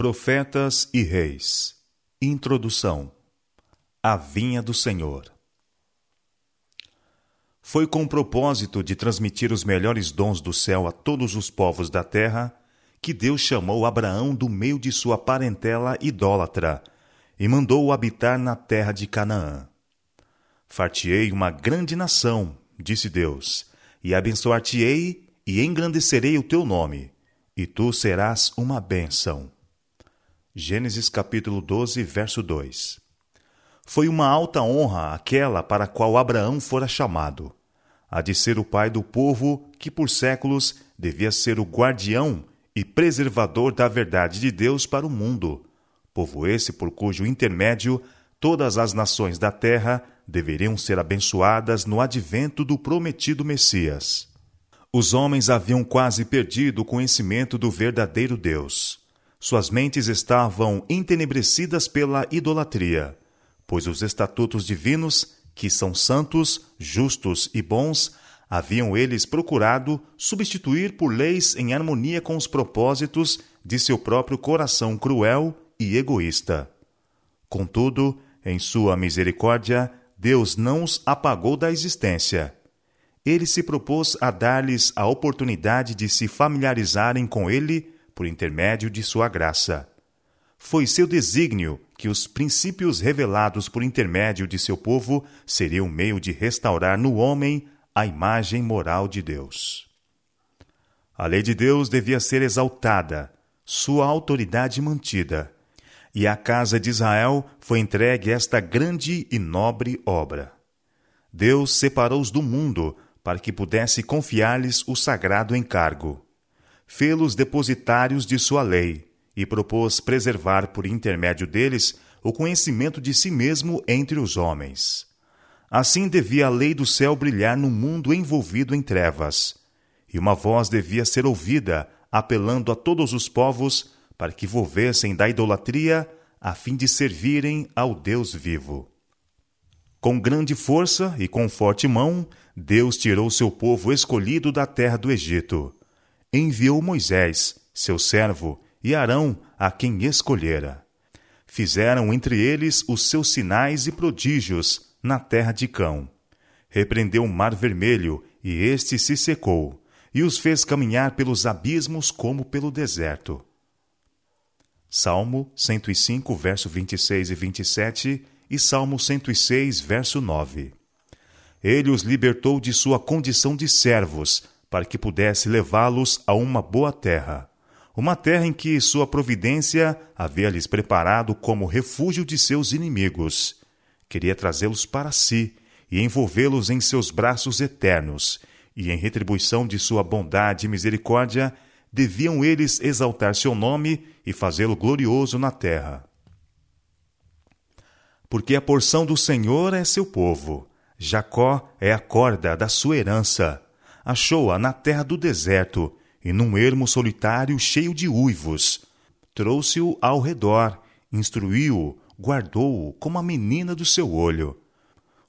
Profetas e Reis Introdução A Vinha do Senhor Foi com o propósito de transmitir os melhores dons do céu a todos os povos da terra que Deus chamou Abraão do meio de sua parentela idólatra e mandou-o habitar na terra de Canaã. Fartiei uma grande nação, disse Deus, e abençoar-te-ei e engrandecerei o teu nome, e tu serás uma bênção. Gênesis capítulo 12, verso 2. Foi uma alta honra aquela para a qual Abraão fora chamado, a de ser o pai do povo que por séculos devia ser o guardião e preservador da verdade de Deus para o mundo, povo esse por cujo intermédio todas as nações da terra deveriam ser abençoadas no advento do prometido Messias. Os homens haviam quase perdido o conhecimento do verdadeiro Deus suas mentes estavam entenebrecidas pela idolatria, pois os estatutos divinos, que são santos, justos e bons, haviam eles procurado substituir por leis em harmonia com os propósitos de seu próprio coração cruel e egoísta. Contudo, em sua misericórdia, Deus não os apagou da existência. Ele se propôs a dar-lhes a oportunidade de se familiarizarem com ele por intermédio de sua graça. Foi seu desígnio que os princípios revelados por intermédio de seu povo seriam meio de restaurar no homem a imagem moral de Deus. A lei de Deus devia ser exaltada, sua autoridade mantida, e à casa de Israel foi entregue esta grande e nobre obra. Deus separou-os do mundo para que pudesse confiar-lhes o sagrado encargo fê-los depositários de sua lei e propôs preservar por intermédio deles o conhecimento de si mesmo entre os homens. Assim devia a lei do céu brilhar no mundo envolvido em trevas, e uma voz devia ser ouvida apelando a todos os povos para que volvessem da idolatria a fim de servirem ao Deus vivo. Com grande força e com forte mão, Deus tirou seu povo escolhido da terra do Egito enviou Moisés, seu servo, e Arão, a quem escolhera. Fizeram entre eles os seus sinais e prodígios na terra de Cão. Repreendeu o mar vermelho, e este se secou, e os fez caminhar pelos abismos como pelo deserto. Salmo 105, verso 26 e 27 e Salmo 106, verso 9. Ele os libertou de sua condição de servos, para que pudesse levá-los a uma boa terra, uma terra em que sua providência havia lhes preparado como refúgio de seus inimigos. Queria trazê-los para si e envolvê-los em seus braços eternos, e em retribuição de sua bondade e misericórdia, deviam eles exaltar seu nome e fazê-lo glorioso na terra. Porque a porção do Senhor é seu povo, Jacó é a corda da sua herança achou-a na terra do deserto e num ermo solitário cheio de uivos. Trouxe-o ao redor, instruiu-o, guardou-o como a menina do seu olho.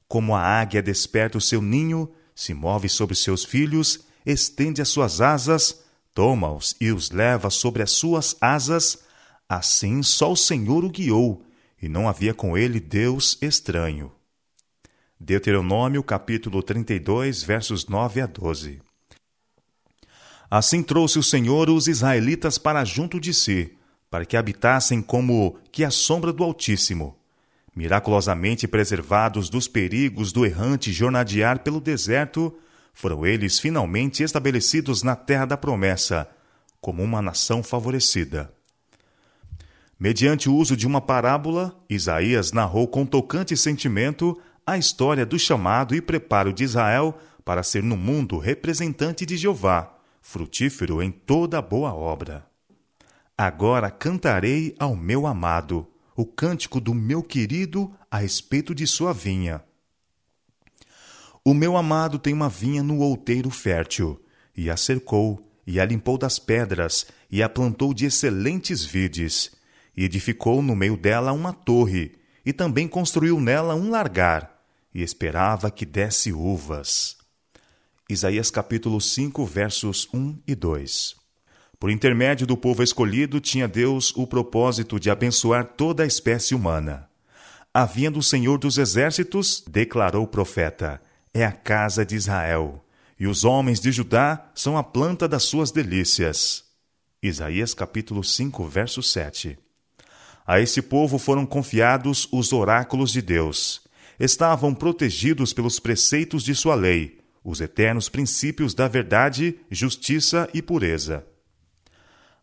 Como a águia desperta o seu ninho, se move sobre seus filhos, estende as suas asas, toma-os e os leva sobre as suas asas, assim só o Senhor o guiou, e não havia com ele Deus estranho. Deuteronômio capítulo 32, versos 9 a 12. Assim trouxe o Senhor os israelitas para junto de si, para que habitassem como que a sombra do Altíssimo, miraculosamente preservados dos perigos do errante jornadear pelo deserto, foram eles finalmente estabelecidos na terra da promessa, como uma nação favorecida. Mediante o uso de uma parábola, Isaías narrou com tocante sentimento a história do chamado e preparo de Israel para ser no mundo representante de Jeová, frutífero em toda boa obra. Agora cantarei ao meu amado o cântico do meu querido a respeito de sua vinha. O meu amado tem uma vinha no outeiro fértil, e a cercou, e a limpou das pedras, e a plantou de excelentes vides, e edificou no meio dela uma torre, e também construiu nela um largar, e esperava que desse uvas. Isaías capítulo 5, versos 1 e 2. Por intermédio do povo escolhido, tinha Deus o propósito de abençoar toda a espécie humana. A vinha do Senhor dos Exércitos, declarou o profeta, é a casa de Israel, e os homens de Judá são a planta das suas delícias. Isaías capítulo 5, verso 7. A esse povo foram confiados os oráculos de Deus. Estavam protegidos pelos preceitos de sua lei, os eternos princípios da verdade, justiça e pureza.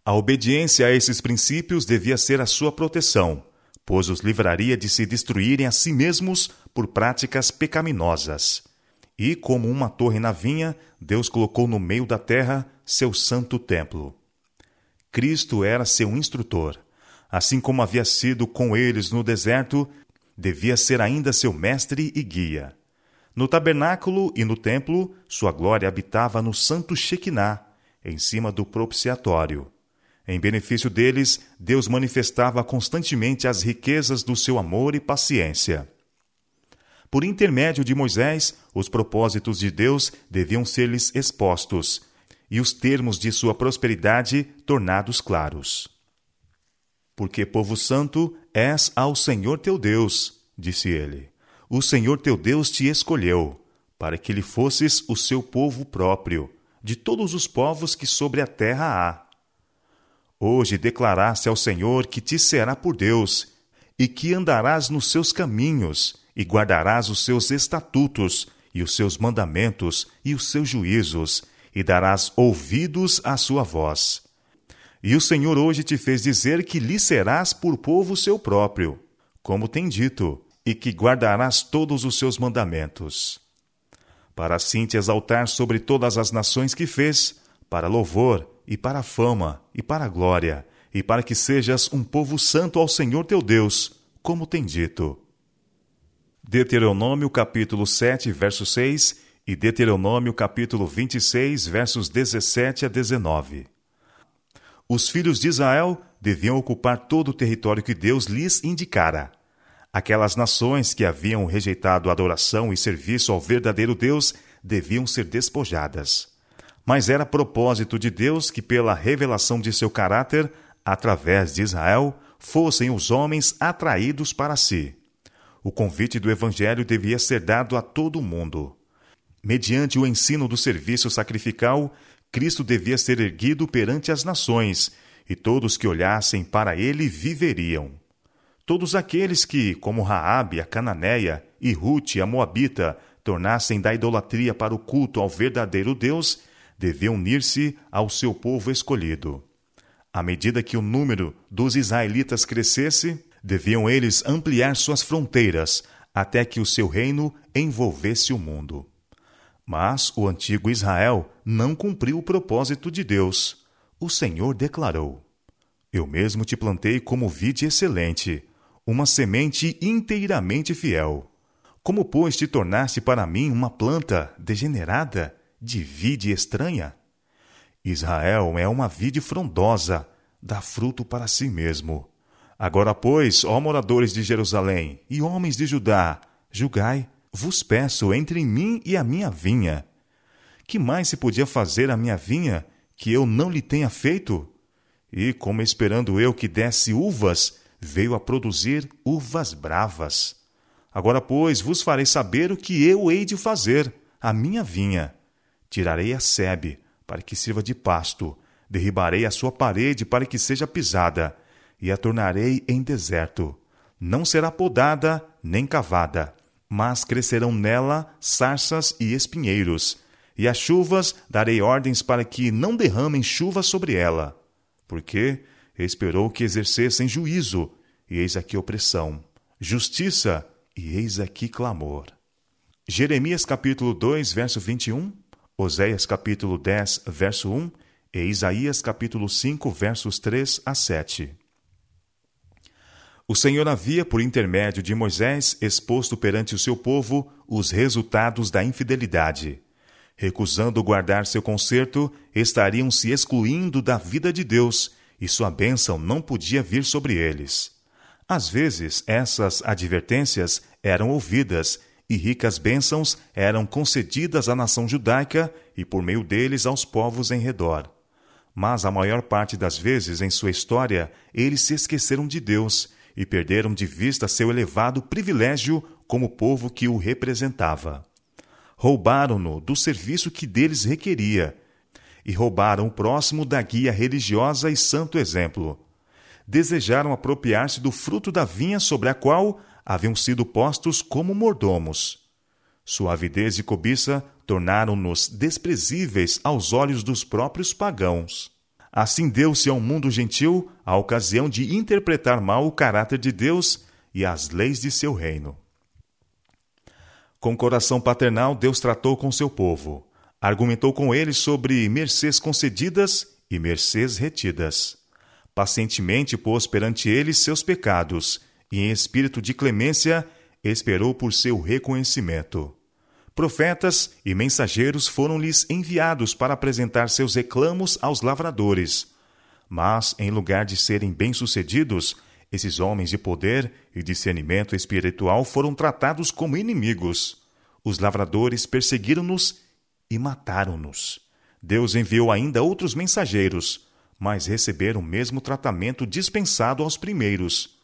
A obediência a esses princípios devia ser a sua proteção, pois os livraria de se destruírem a si mesmos por práticas pecaminosas. E, como uma torre na vinha, Deus colocou no meio da terra seu santo templo. Cristo era seu instrutor. Assim como havia sido com eles no deserto, devia ser ainda seu mestre e guia. No tabernáculo e no templo, sua glória habitava no santo Shekinah, em cima do propiciatório. Em benefício deles, Deus manifestava constantemente as riquezas do seu amor e paciência. Por intermédio de Moisés, os propósitos de Deus deviam ser-lhes expostos e os termos de sua prosperidade tornados claros. Porque, povo santo, és ao Senhor teu Deus, disse ele. O Senhor teu Deus te escolheu, para que lhe fosses o seu povo próprio, de todos os povos que sobre a terra há. Hoje declaraste ao Senhor que te será por Deus, e que andarás nos seus caminhos, e guardarás os seus estatutos, e os seus mandamentos, e os seus juízos, e darás ouvidos à sua voz. E o Senhor hoje te fez dizer que lhe serás por povo seu próprio, como tem dito, e que guardarás todos os seus mandamentos. Para assim te exaltar sobre todas as nações que fez, para louvor e para fama, e para glória, e para que sejas um povo santo ao Senhor teu Deus, como tem dito. Deuteronômio capítulo 7, verso 6 e Deuteronômio capítulo 26, versos 17 a 19. Os filhos de Israel deviam ocupar todo o território que Deus lhes indicara. Aquelas nações que haviam rejeitado adoração e serviço ao verdadeiro Deus deviam ser despojadas mas era propósito de Deus que, pela revelação de seu caráter, através de Israel, fossem os homens atraídos para si. O convite do Evangelho devia ser dado a todo mundo. Mediante o ensino do serviço sacrificial, Cristo devia ser erguido perante as nações, e todos que olhassem para ele viveriam. Todos aqueles que, como Raabe, a cananeia, e Ruth, a moabita, tornassem da idolatria para o culto ao verdadeiro Deus, deviam unir-se ao seu povo escolhido. À medida que o número dos israelitas crescesse, deviam eles ampliar suas fronteiras até que o seu reino envolvesse o mundo. Mas o antigo Israel não cumpriu o propósito de Deus. O Senhor declarou: Eu mesmo te plantei como vide excelente, uma semente inteiramente fiel. Como, pois, te tornaste para mim uma planta degenerada de vide estranha? Israel é uma vide frondosa, dá fruto para si mesmo. Agora, pois, ó moradores de Jerusalém e homens de Judá, julgai, vos peço, entre mim e a minha vinha. Que mais se podia fazer à minha vinha que eu não lhe tenha feito? E, como esperando eu que desse uvas, veio a produzir uvas bravas. Agora, pois, vos farei saber o que eu hei de fazer à minha vinha. Tirarei a sebe, para que sirva de pasto, derribarei a sua parede para que seja pisada, e a tornarei em deserto. Não será podada nem cavada, mas crescerão nela sarças e espinheiros. E as chuvas darei ordens para que não derramem chuva sobre ela. Porque esperou que exercessem juízo, e eis aqui opressão, justiça, e eis aqui clamor. Jeremias capítulo 2, verso 21 Oséias capítulo 10, verso 1 e Isaías capítulo 5, versos 3 a 7. O Senhor havia, por intermédio de Moisés, exposto perante o seu povo os resultados da infidelidade. Recusando guardar seu conserto, estariam se excluindo da vida de Deus, e sua bênção não podia vir sobre eles. Às vezes, essas advertências eram ouvidas e ricas bênçãos eram concedidas à nação judaica e por meio deles aos povos em redor. Mas a maior parte das vezes em sua história, eles se esqueceram de Deus e perderam de vista seu elevado privilégio como povo que o representava. Roubaram-no do serviço que deles requeria e roubaram o próximo da guia religiosa e santo exemplo. Desejaram apropriar-se do fruto da vinha sobre a qual haviam sido postos como mordomos. Sua avidez e cobiça tornaram-nos desprezíveis aos olhos dos próprios pagãos. Assim deu-se ao mundo gentil a ocasião de interpretar mal o caráter de Deus e as leis de seu reino. Com coração paternal, Deus tratou com seu povo. Argumentou com eles sobre mercês concedidas e mercês retidas. Pacientemente pôs perante eles seus pecados e, em espírito de clemência, esperou por seu reconhecimento. Profetas e mensageiros foram-lhes enviados para apresentar seus reclamos aos lavradores. Mas, em lugar de serem bem-sucedidos, esses homens de poder e discernimento espiritual foram tratados como inimigos. Os lavradores perseguiram-nos e mataram-nos. Deus enviou ainda outros mensageiros, mas receberam o mesmo tratamento dispensado aos primeiros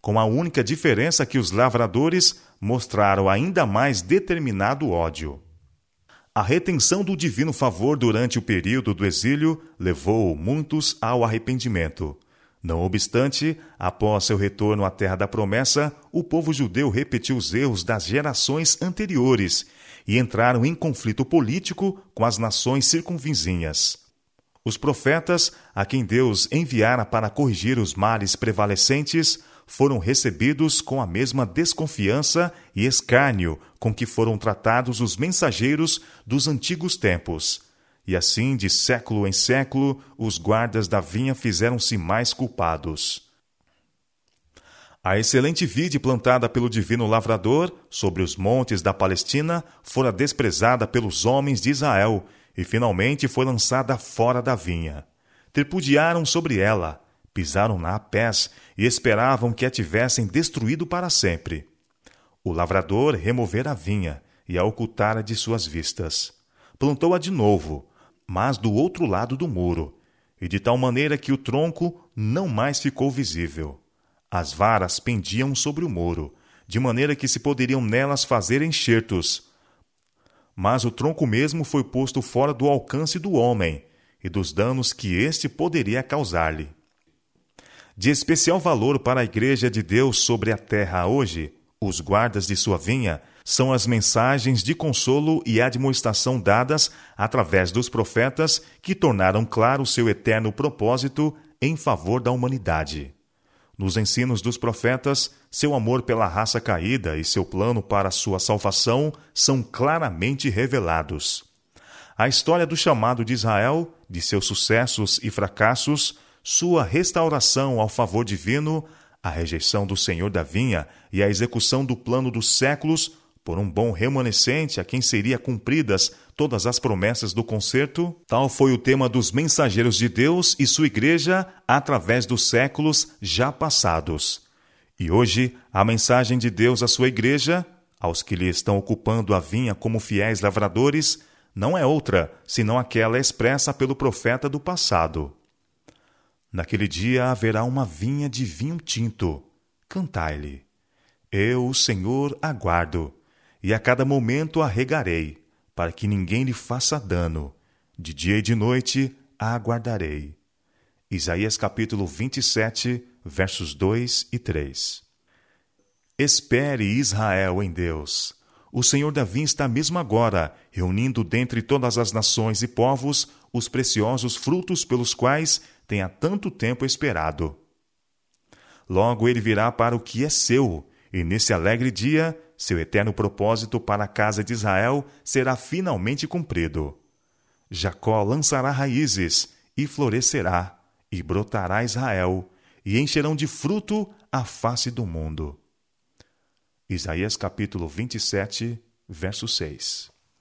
com a única diferença que os lavradores mostraram ainda mais determinado ódio. A retenção do divino favor durante o período do exílio levou muitos ao arrependimento. Não obstante, após seu retorno à terra da promessa, o povo judeu repetiu os erros das gerações anteriores e entraram em conflito político com as nações circunvizinhas. Os profetas, a quem Deus enviara para corrigir os males prevalecentes, foram recebidos com a mesma desconfiança e escárnio com que foram tratados os mensageiros dos antigos tempos. E assim, de século em século, os guardas da vinha fizeram-se mais culpados. A excelente vide plantada pelo divino lavrador sobre os montes da Palestina fora desprezada pelos homens de Israel e finalmente foi lançada fora da vinha. Tripudiaram sobre ela, pisaram-na a pés e esperavam que a tivessem destruído para sempre. O lavrador removera a vinha e a ocultara de suas vistas. Plantou-a de novo, mas do outro lado do muro, e de tal maneira que o tronco não mais ficou visível. As varas pendiam sobre o muro, de maneira que se poderiam nelas fazer enxertos. Mas o tronco mesmo foi posto fora do alcance do homem e dos danos que este poderia causar-lhe. De especial valor para a Igreja de Deus sobre a terra hoje, os guardas de sua vinha são as mensagens de consolo e admoestação dadas através dos profetas que tornaram claro seu eterno propósito em favor da humanidade. Nos ensinos dos profetas, seu amor pela raça caída e seu plano para sua salvação são claramente revelados. A história do chamado de Israel, de seus sucessos e fracassos, sua restauração ao favor divino, a rejeição do Senhor da vinha e a execução do plano dos séculos por um bom remanescente a quem seria cumpridas todas as promessas do concerto, tal foi o tema dos mensageiros de Deus e sua igreja através dos séculos já passados. E hoje, a mensagem de Deus à sua igreja, aos que lhe estão ocupando a vinha como fiéis lavradores, não é outra senão aquela expressa pelo profeta do passado. Naquele dia haverá uma vinha de vinho tinto. Cantai-lhe. Eu, o Senhor, aguardo, e a cada momento a regarei, para que ninguém lhe faça dano. De dia e de noite a aguardarei. Isaías capítulo 27, versos 2 e 3. Espere Israel em Deus. O Senhor da vinha está mesmo agora, reunindo dentre todas as nações e povos os preciosos frutos pelos quais tem há tanto tempo esperado. Logo ele virá para o que é seu, e nesse alegre dia, seu eterno propósito para a casa de Israel será finalmente cumprido. Jacó lançará raízes e florescerá, e brotará Israel, e encherão de fruto a face do mundo. Isaías capítulo 27, verso 6.